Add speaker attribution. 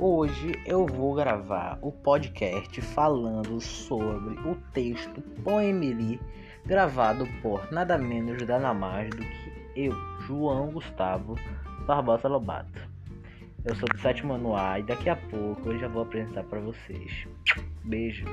Speaker 1: Hoje eu vou gravar o podcast falando sobre o texto Poemili, gravado por nada menos nada mais do que eu, João Gustavo Barbosa Lobato. Eu sou do sétimo ano A e daqui a pouco eu já vou apresentar para vocês. Beijo.